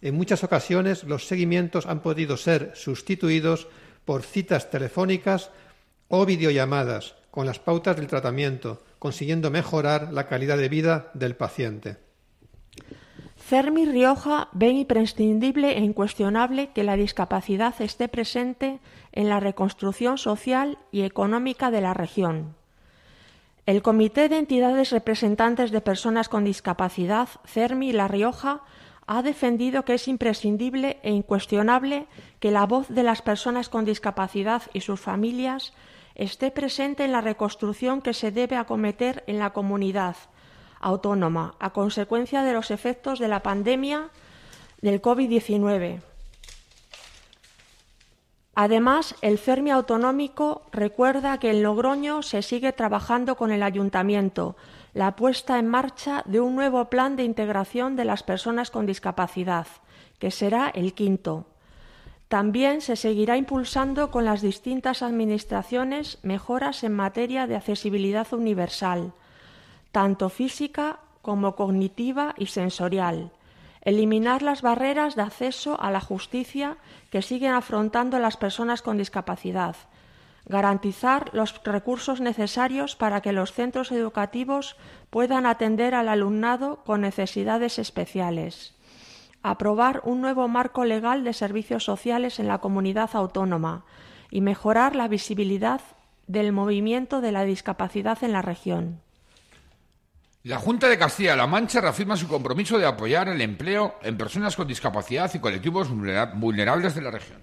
S6: en muchas ocasiones los seguimientos han podido ser sustituidos por citas telefónicas o videollamadas con las pautas del tratamiento, consiguiendo mejorar la calidad de vida del paciente.
S8: Fermi Rioja ve imprescindible e incuestionable que la discapacidad esté presente en la reconstrucción social y económica de la región. El Comité de Entidades Representantes de Personas con Discapacidad, CERMI La Rioja, ha defendido que es imprescindible e incuestionable que la voz de las personas con discapacidad y sus familias esté presente en la reconstrucción que se debe acometer en la comunidad autónoma a consecuencia de los efectos de la pandemia del COVID-19 Además, el CERMI autonómico recuerda que en Logroño se sigue trabajando con el ayuntamiento la puesta en marcha de un nuevo plan de integración de las personas con discapacidad, que será el quinto. También se seguirá impulsando con las distintas administraciones mejoras en materia de accesibilidad universal, tanto física como cognitiva y sensorial eliminar las barreras de acceso a la justicia que siguen afrontando las personas con discapacidad, garantizar los recursos necesarios para que los centros educativos puedan atender al alumnado con necesidades especiales, aprobar un nuevo marco legal de servicios sociales en la comunidad autónoma y mejorar la visibilidad del movimiento de la discapacidad en la región.
S7: La Junta de Castilla-La Mancha reafirma su compromiso de apoyar el empleo en personas con discapacidad y colectivos vulnerables de la región.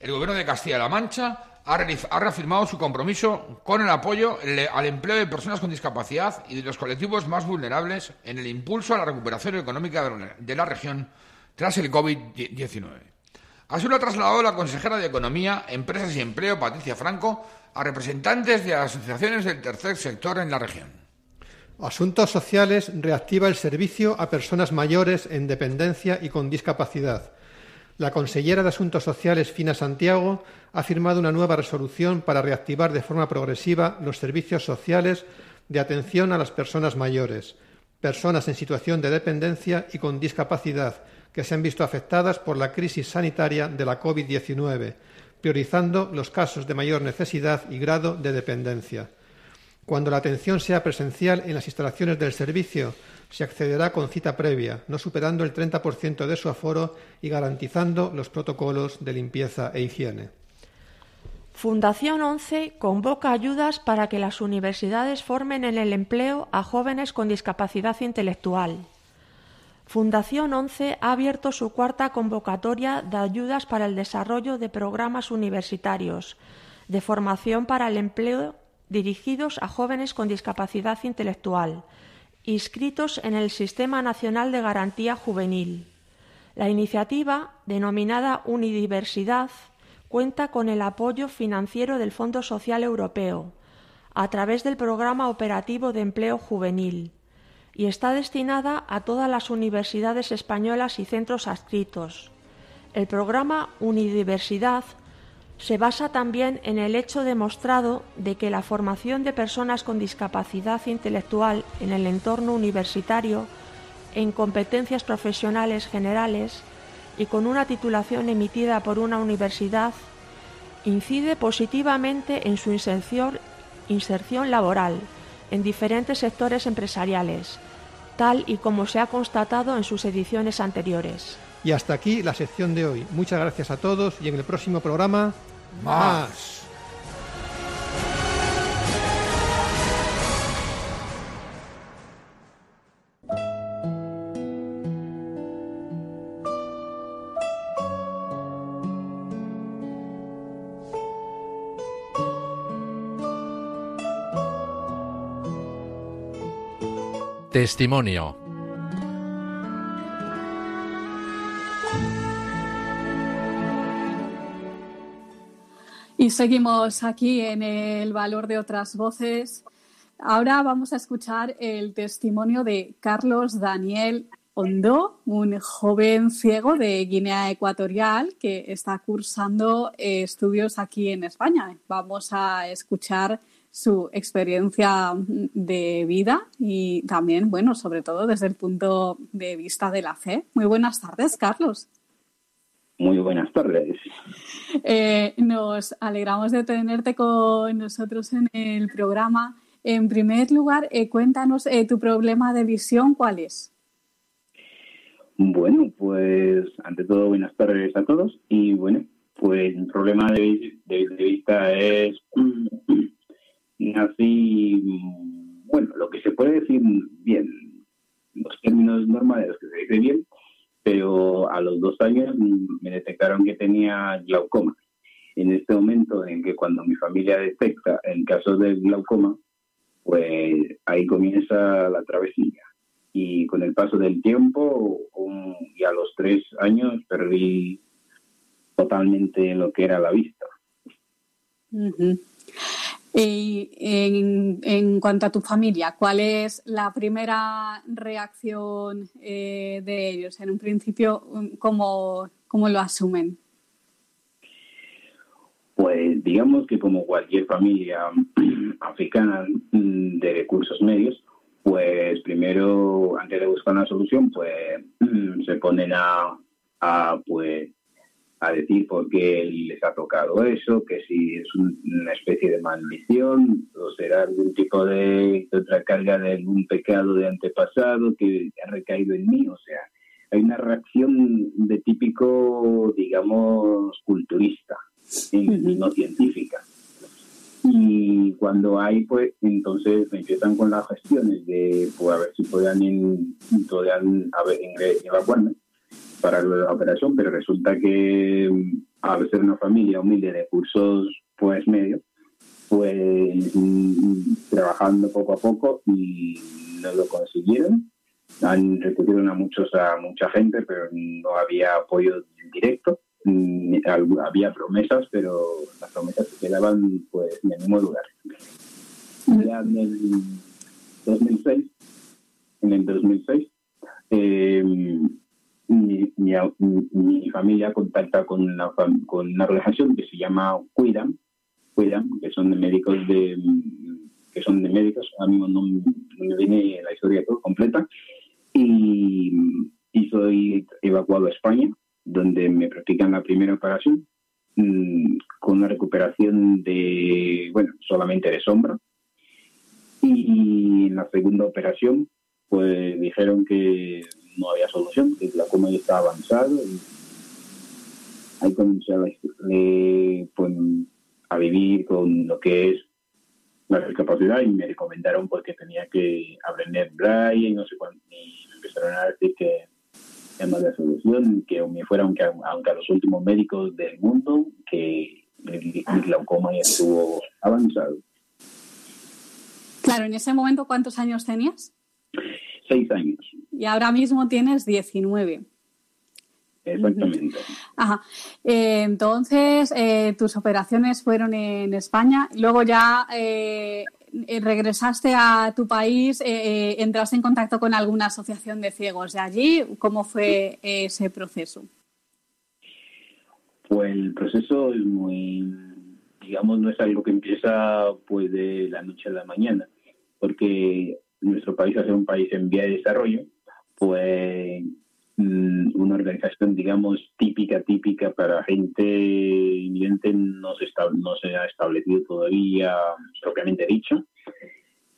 S7: El Gobierno de Castilla-La Mancha ha reafirmado su compromiso con el apoyo al empleo de personas con discapacidad y de los colectivos más vulnerables en el impulso a la recuperación económica de la región tras el COVID-19. Así lo ha trasladado la consejera de Economía, Empresas y Empleo, Patricia Franco, a representantes de asociaciones del tercer sector en la región.
S6: Asuntos Sociales reactiva el servicio a personas mayores en dependencia y con discapacidad. La consellera de Asuntos Sociales, Fina Santiago, ha firmado una nueva resolución para reactivar de forma progresiva los servicios sociales de atención a las personas mayores, personas en situación de dependencia y con discapacidad que se han visto afectadas por la crisis sanitaria de la COVID-19, priorizando los casos de mayor necesidad y grado de dependencia. Cuando la atención sea presencial en las instalaciones del servicio, se accederá con cita previa, no superando el 30% de su aforo y garantizando los protocolos de limpieza e higiene.
S8: Fundación 11 convoca ayudas para que las universidades formen en el empleo a jóvenes con discapacidad intelectual. Fundación 11 ha abierto su cuarta convocatoria de ayudas para el desarrollo de programas universitarios de formación para el empleo dirigidos a jóvenes con discapacidad intelectual, inscritos en el Sistema Nacional de Garantía Juvenil. La iniciativa, denominada Unidiversidad, cuenta con el apoyo financiero del Fondo Social Europeo, a través del Programa Operativo de Empleo Juvenil, y está destinada a todas las universidades españolas y centros adscritos. El programa Unidiversidad se basa también en el hecho demostrado de que la formación de personas con discapacidad intelectual en el entorno universitario en competencias profesionales generales y con una titulación emitida por una universidad incide positivamente en su inserción, laboral en diferentes sectores empresariales, tal y como se ha constatado en sus ediciones anteriores.
S6: Y hasta aquí la sección de hoy. Muchas gracias a todos y en el próximo programa más.
S3: Testimonio.
S2: Y seguimos aquí en el valor de otras voces. Ahora vamos a escuchar el testimonio de Carlos Daniel Hondo, un joven ciego de Guinea Ecuatorial que está cursando estudios aquí en España. Vamos a escuchar su experiencia de vida y también, bueno, sobre todo desde el punto de vista de la fe. Muy buenas tardes, Carlos.
S9: Muy buenas tardes.
S2: Eh, nos alegramos de tenerte con nosotros en el programa. En primer lugar, eh, cuéntanos eh, tu problema de visión, ¿cuál es?
S9: Bueno, pues ante todo, buenas tardes a todos. Y bueno, pues el problema de, de vista es nací, bueno, lo que se puede decir bien, los términos normales que se dice bien, pero a los dos años me detectaron que tenía glaucoma. En este momento en que cuando mi familia detecta el caso del glaucoma, pues ahí comienza la travesía. Y con el paso del tiempo, y a los tres años, perdí totalmente lo que era la vista.
S2: Y en, cuanto a tu familia, ¿cuál es la primera reacción eh, de ellos? En un principio, ¿cómo, ¿cómo, lo asumen?
S9: Pues digamos que como cualquier familia africana mm, de recursos medios, pues primero, antes de buscar una solución, pues se ponen a, a pues a decir por qué les ha tocado eso, que si es una especie de maldición o será algún tipo de, otra carga de algún pecado de antepasado que ha recaído en mí. O sea, hay una reacción de típico, digamos, culturista y no científica. Y cuando hay, pues, entonces empiezan con las gestiones de, pues, a ver si en, podían a ver, evacuarme para la operación, pero resulta que a ser una familia humilde de cursos pues medios, pues trabajando poco a poco y no lo consiguieron. Han recurrido a muchos a mucha gente, pero no había apoyo directo. Había promesas, pero las promesas se quedaban pues en el mismo lugar. Ya en el 2006, en el 2006, eh, mi, mi, familia contacta con una, con una organización que se llama Cuidam, Cuidam que son médicos de, que son de médicos, a mí no, no me viene la historia todo completa, y, y soy evacuado a España, donde me practican la primera operación, mm, con una recuperación de, bueno, solamente de sombra. Y en la segunda operación, pues dijeron que no había solución, que el glaucoma ya estaba avanzado. Y ahí comencé a, pues, a vivir con lo que es la discapacidad y me recomendaron porque tenía que aprender braille y no sé cuánto. Y me empezaron a decir que no había solución, que me fuera aunque, aunque a los últimos médicos del mundo, que el, glaucoma ya estuvo avanzado.
S2: Claro, en ese momento, ¿cuántos años tenías?
S9: Seis años.
S2: Y ahora mismo tienes 19.
S9: Exactamente.
S2: Ajá. Eh, entonces, eh, tus operaciones fueron en España. Luego ya eh, regresaste a tu país, entraste en contacto con alguna asociación de ciegos de allí. ¿Cómo fue ese proceso?
S9: Pues el proceso es muy, digamos, no es algo que empieza pues de la noche a la mañana, porque nuestro país, al ser un país en vía de desarrollo, pues Mm, una organización, digamos, típica, típica para gente invidente no se, ha establecido todavía propiamente dicho.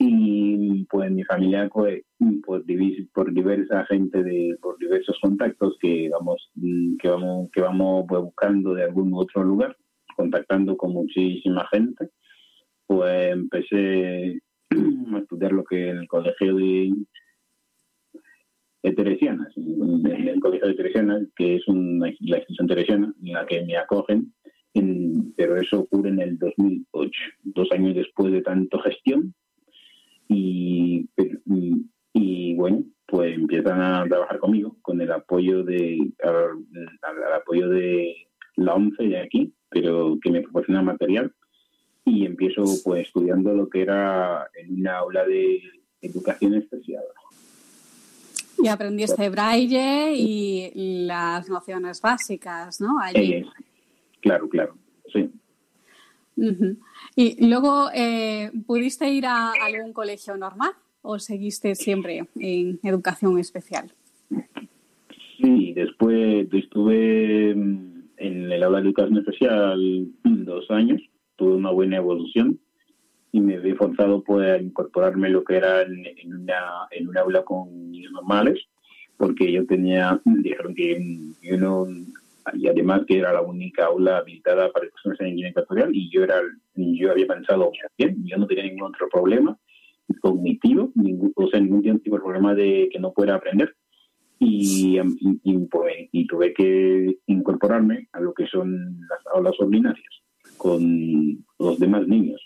S9: Y pues mi familia, pues, por, por diversa gente, de, por diversos contactos que vamos, mm, que vamos, que vamos pues, buscando de algún otro lugar, contactando con muchísima gente, pues empecé estudiar lo que el colegio de teresianas, en el colegio de teresianas, que es una, la institución teresiana en la que me acogen, pero eso ocurre en el 2008, dos años después de tanto gestión, y, bueno, pues empiezan a trabajar conmigo con el apoyo de apoyo de la ONCE de aquí, pero que me proporciona material y empiezo pues estudiando lo que era en una aula de educación especial.
S2: Y aprendiste braille y las nociones básicas, ¿no? Allí.
S9: Eh, claro, claro, sí.
S2: Y luego, eh, ¿pudiste ir a algún colegio normal o seguiste siempre en educación especial?
S9: Sí, después estuve en el aula de educación especial dos años, tuve una buena evolución y me vi forzado pues, a incorporarme lo que era en, una, en un aula con niños normales, porque yo tenía, dijeron que yo no, y además que era la única aula habilitada para personas en Guinea Ecuatorial, y yo era yo había pensado, bien, yo no tenía ningún otro problema cognitivo, ningún, o sea, ningún tipo de problema de que no pueda aprender. Y, y, pues, y tuve que incorporarme a lo que son las aulas ordinarias con los demás niños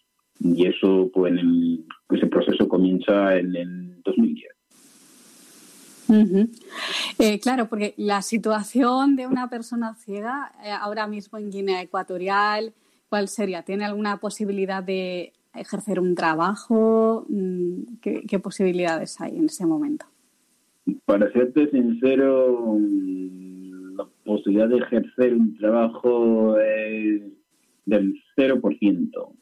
S9: y eso, pues, en ese proceso comienza en el 2010.
S2: Eh, claro, porque la situación de una persona ciega eh, ahora mismo en Guinea Ecuatorial, ¿cuál sería? ¿Tiene alguna posibilidad de ejercer un trabajo? Mm, ¿Qué, posibilidades hay en ese momento?
S9: Para serte sincero, la posibilidad de ejercer un trabajo es del 0%.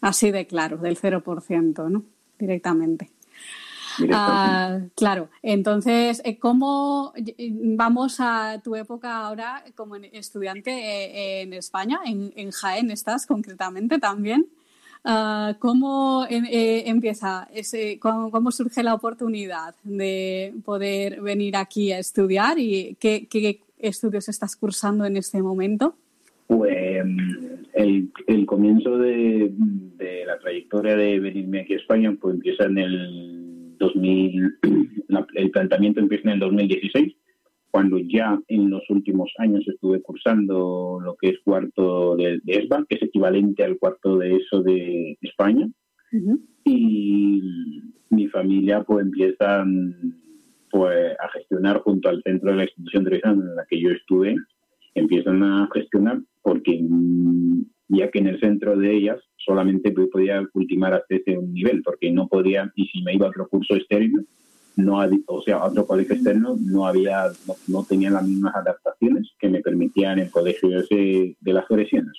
S2: Así de claro, del 0%, ¿no? Directamente. Ah, claro, entonces, eh, ¿cómo vamos a tu época ahora como estudiante eh, en España? En, Jaén estás concretamente también. Ah, ¿Cómo eh, empieza ese, cómo, surge la oportunidad de poder venir aquí a estudiar y qué, qué estudios estás cursando en este momento?
S9: Pues el, el comienzo de, la trayectoria de venirme aquí a España pues empieza en el 2000, el planteamiento empieza en el 2016, cuando ya en los últimos años estuve cursando lo que es cuarto de, ESBA, que es equivalente al cuarto de eso de España. Y mi familia pues empieza pues, a gestionar junto al centro de la institución de en la que yo estuve, empiezan a gestionar porque mm, ya que en el centro de ellas solamente podía ultimar hasta ese nivel, porque no podía, y si me iba a otro curso externo, no o sea, otro colegio externo, no había, no, tenía las mismas adaptaciones que me permitían el colegio ese de las Floresianas.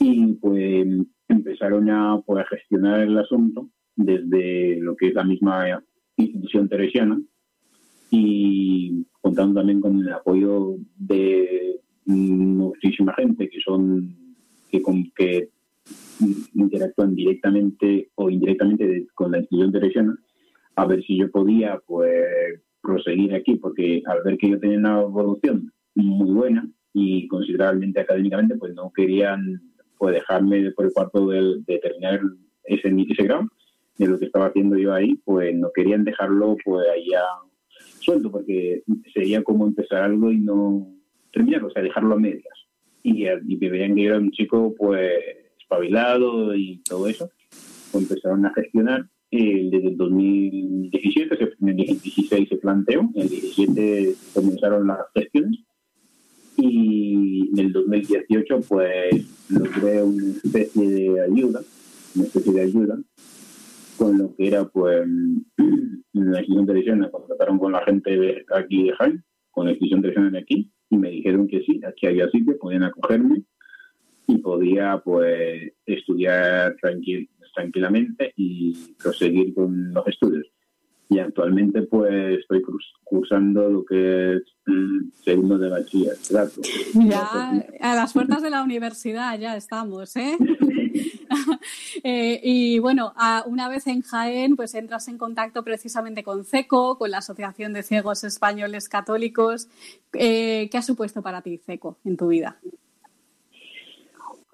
S9: Y pues empezaron a, pues, gestionar el asunto desde lo que es la misma institución teresiana y contando también con el apoyo de muchísima gente que son que, con, que interactúan directamente o indirectamente con la institución teresiana a ver si yo podía pues proseguir aquí porque al ver que yo tenía una evolución muy buena y considerablemente académicamente pues no querían pues dejarme por el cuarto de, terminar ese, ese grado de lo que estaba haciendo yo ahí pues no querían dejarlo pues allá suelto porque sería como empezar algo y no terminarlo, o sea, dejarlo a medias. Y, y me veían que era un chico, pues, espabilado y todo eso. Pues empezaron a gestionar. Eh, desde el 2017, en el 2016 se planteó, en el 2017 comenzaron las gestiones y en el 2018 pues logré una especie de ayuda, una especie de ayuda con lo que era pues la institución televisión, contrataron con la gente de aquí de Jaén, con la institución televisión de aquí, y me dijeron que sí, aquí había sitio, podían acogerme y podía pues estudiar tranquil, tranquilamente y proseguir con los estudios. Y actualmente pues estoy cursando lo que es mm, segundo de bachillerato.
S2: Ya a las puertas de la universidad ya estamos, ¿eh? Eh, y bueno, una vez en Jaén, pues entras en contacto precisamente con CECO, con la Asociación de Ciegos Españoles Católicos. Eh, ¿Qué ha supuesto para ti CECO en tu vida?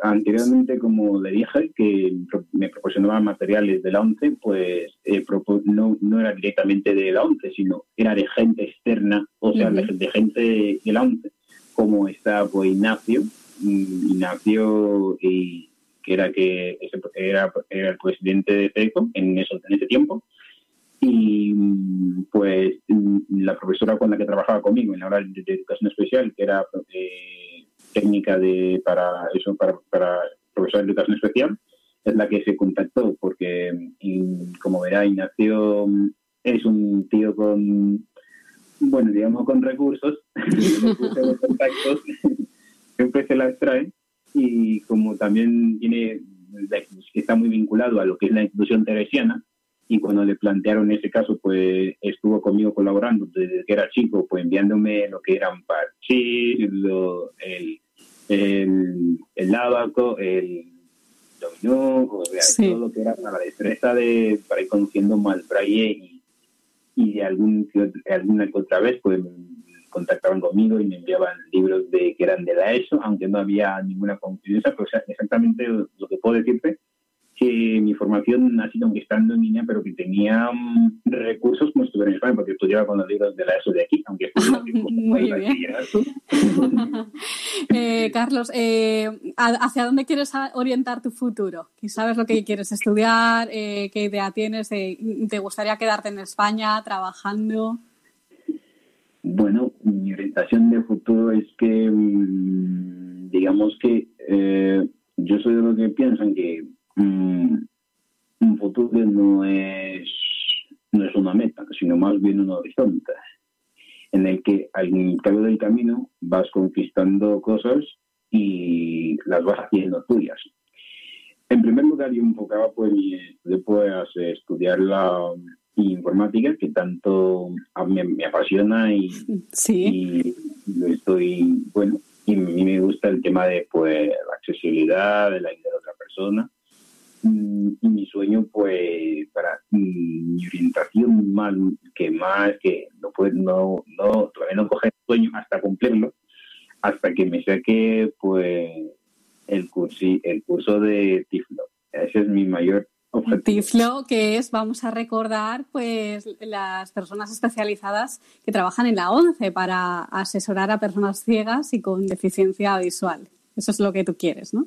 S9: Anteriormente, como le dije, que me proporcionaban materiales de la ONCE, pues eh, no, no, era directamente de la ONCE, sino era de gente externa, o sea, de, gente de la ONCE, como está pues, Ignacio, mm, Ignacio y que era que era, era el presidente de FECO en, eso, en ese tiempo. Y pues la profesora con la que trabajaba conmigo en la hora de, educación especial, que era eh, técnica de para eso, para, para profesor de educación especial, es la que se contactó, porque como verá, Ignacio es un tío con, bueno, digamos, con recursos, de contactos, siempre se las trae y como también tiene está muy vinculado a lo que es la institución teresiana y cuando le plantearon ese caso pues estuvo conmigo colaborando desde que era chico pues enviándome lo que eran parchís el, el, el lábaco el dominó o sea, todo lo que era para la destreza de para ir conociendo mal braille y, y de algún alguna que otra vez pues contactaban conmigo y me enviaban libros de que eran de la ESO, aunque no había ninguna confianza, pero exactamente lo que puedo decirte que mi formación ha sido aunque estando en línea, pero que tenía mm, recursos como estuviera en España, porque estudiaba con los libros de la ESO de aquí, aunque Muy bien.
S2: eh, Carlos, eh, ¿hacia dónde quieres orientar tu futuro? ¿Sabes lo que quieres estudiar? Eh, ¿Qué idea tienes? ¿Te gustaría quedarte en España trabajando?
S9: Bueno, mi orientación de futuro es que, mm, digamos que eh, yo soy de los que piensan que mm, un futuro no es, no es una meta, sino más bien un horizonte, en el que al cabo del camino vas conquistando cosas y las vas haciendo tuyas. En primer lugar, yo enfocaba pues, después estudiar la informática que tanto me, apasiona y, sí. estoy, bueno, y a mí me gusta el tema de pues la accesibilidad, de la ayuda de otra persona. Mm, y mi sueño, pues, para mm, mi orientación más que más, que no puedo, no, no, todavía no coger el sueño hasta cumplirlo, hasta que me saque, pues, el curso, el curso de Tiflo. Ese es mi mayor
S2: TIFLO, que es, vamos a recordar, pues las personas especializadas que trabajan en la ONCE para asesorar a personas ciegas y con deficiencia visual. Eso es lo que tú quieres, ¿no?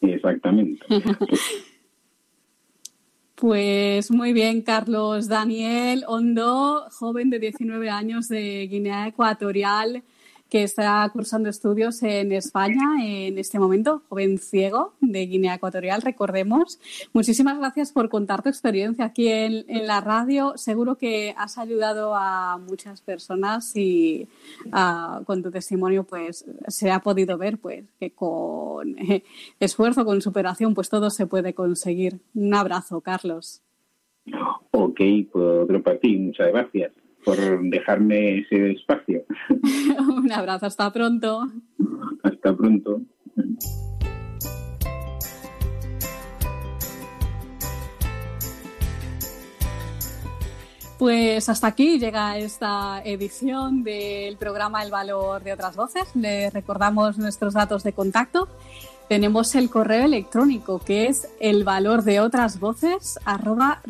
S9: Exactamente.
S2: Pues muy bien, Carlos Daniel Hondo, joven de 19 años de Guinea Ecuatorial. Que está cursando estudios en España en este momento, joven ciego de Guinea Ecuatorial, recordemos. Muchísimas gracias por contar tu experiencia aquí en, la radio. Seguro que has ayudado a muchas personas y ah, con tu testimonio pues se ha podido ver pues que con esfuerzo, con superación, pues todo se puede conseguir. Un abrazo, Carlos.
S9: Ok, pues otro para ti. Muchas gracias por dejarme ese espacio.
S2: Un abrazo, hasta pronto.
S9: Hasta pronto.
S2: Pues hasta aquí llega esta edición del programa El Valor de otras Voces. Le recordamos nuestros datos de contacto tenemos el correo electrónico que es el valor de otras voces arroba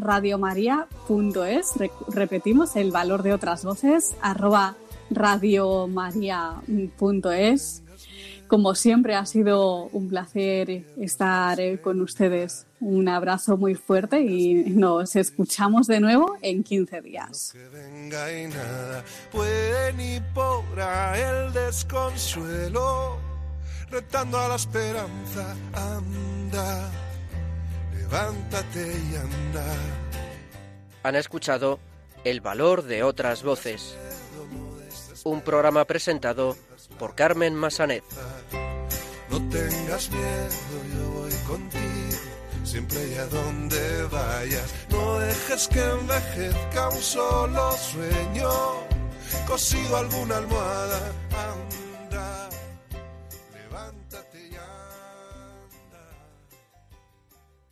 S2: repetimos, el valor de otras voces arroba radiomaria.es. Como siempre ha sido un placer estar eh, con ustedes. Un abrazo muy fuerte y nos escuchamos de nuevo en 15 días. el desconsuelo retando a la esperanza, anda,
S10: levántate y anda. Han escuchado El valor de otras voces, un programa presentado por Carmen Massanet.
S1: No tengas miedo, yo voy contigo, siempre y a donde vayas. No dejes que envejezca un solo sueño, cosido alguna almohada. Anda